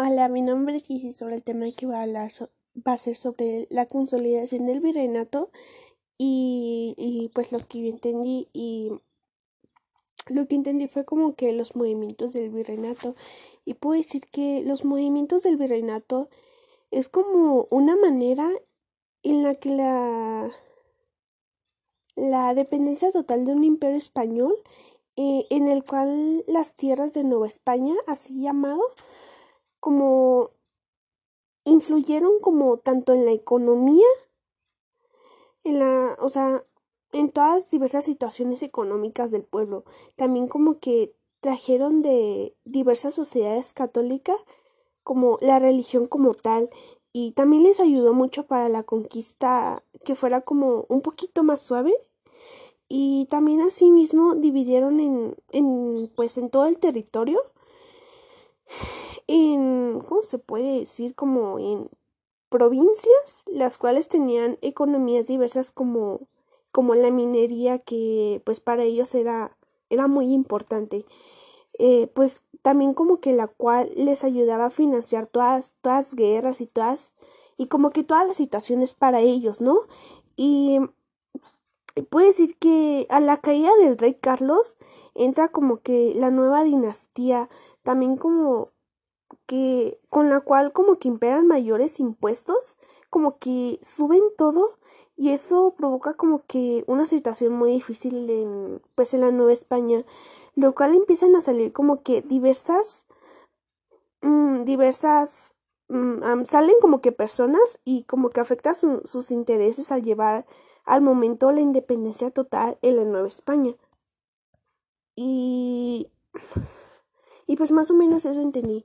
Hola, mi nombre es Isis. Sobre el tema que voy a hablar va a ser sobre la consolidación del virreinato y, y pues lo que yo entendí y lo que entendí fue como que los movimientos del virreinato y puedo decir que los movimientos del virreinato es como una manera en la que la la dependencia total de un imperio español eh, en el cual las tierras de Nueva España, así llamado, como influyeron como tanto en la economía, en la, o sea, en todas diversas situaciones económicas del pueblo. También como que trajeron de diversas sociedades católicas como la religión como tal y también les ayudó mucho para la conquista que fuera como un poquito más suave y también asimismo dividieron en, en pues en todo el territorio en, ¿cómo se puede decir? Como en provincias, las cuales tenían economías diversas como, como la minería, que pues para ellos era, era muy importante. Eh, pues también como que la cual les ayudaba a financiar todas, todas guerras y todas, y como que todas las situaciones para ellos, ¿no? Y puede decir que a la caída del rey Carlos entra como que la nueva dinastía, también como que con la cual como que imperan mayores impuestos, como que suben todo y eso provoca como que una situación muy difícil en pues en la Nueva España, lo cual empiezan a salir como que diversas mmm, diversas mmm, salen como que personas y como que afecta su, sus intereses al llevar al momento la independencia total en la Nueva España. Y y pues más o menos eso entendí.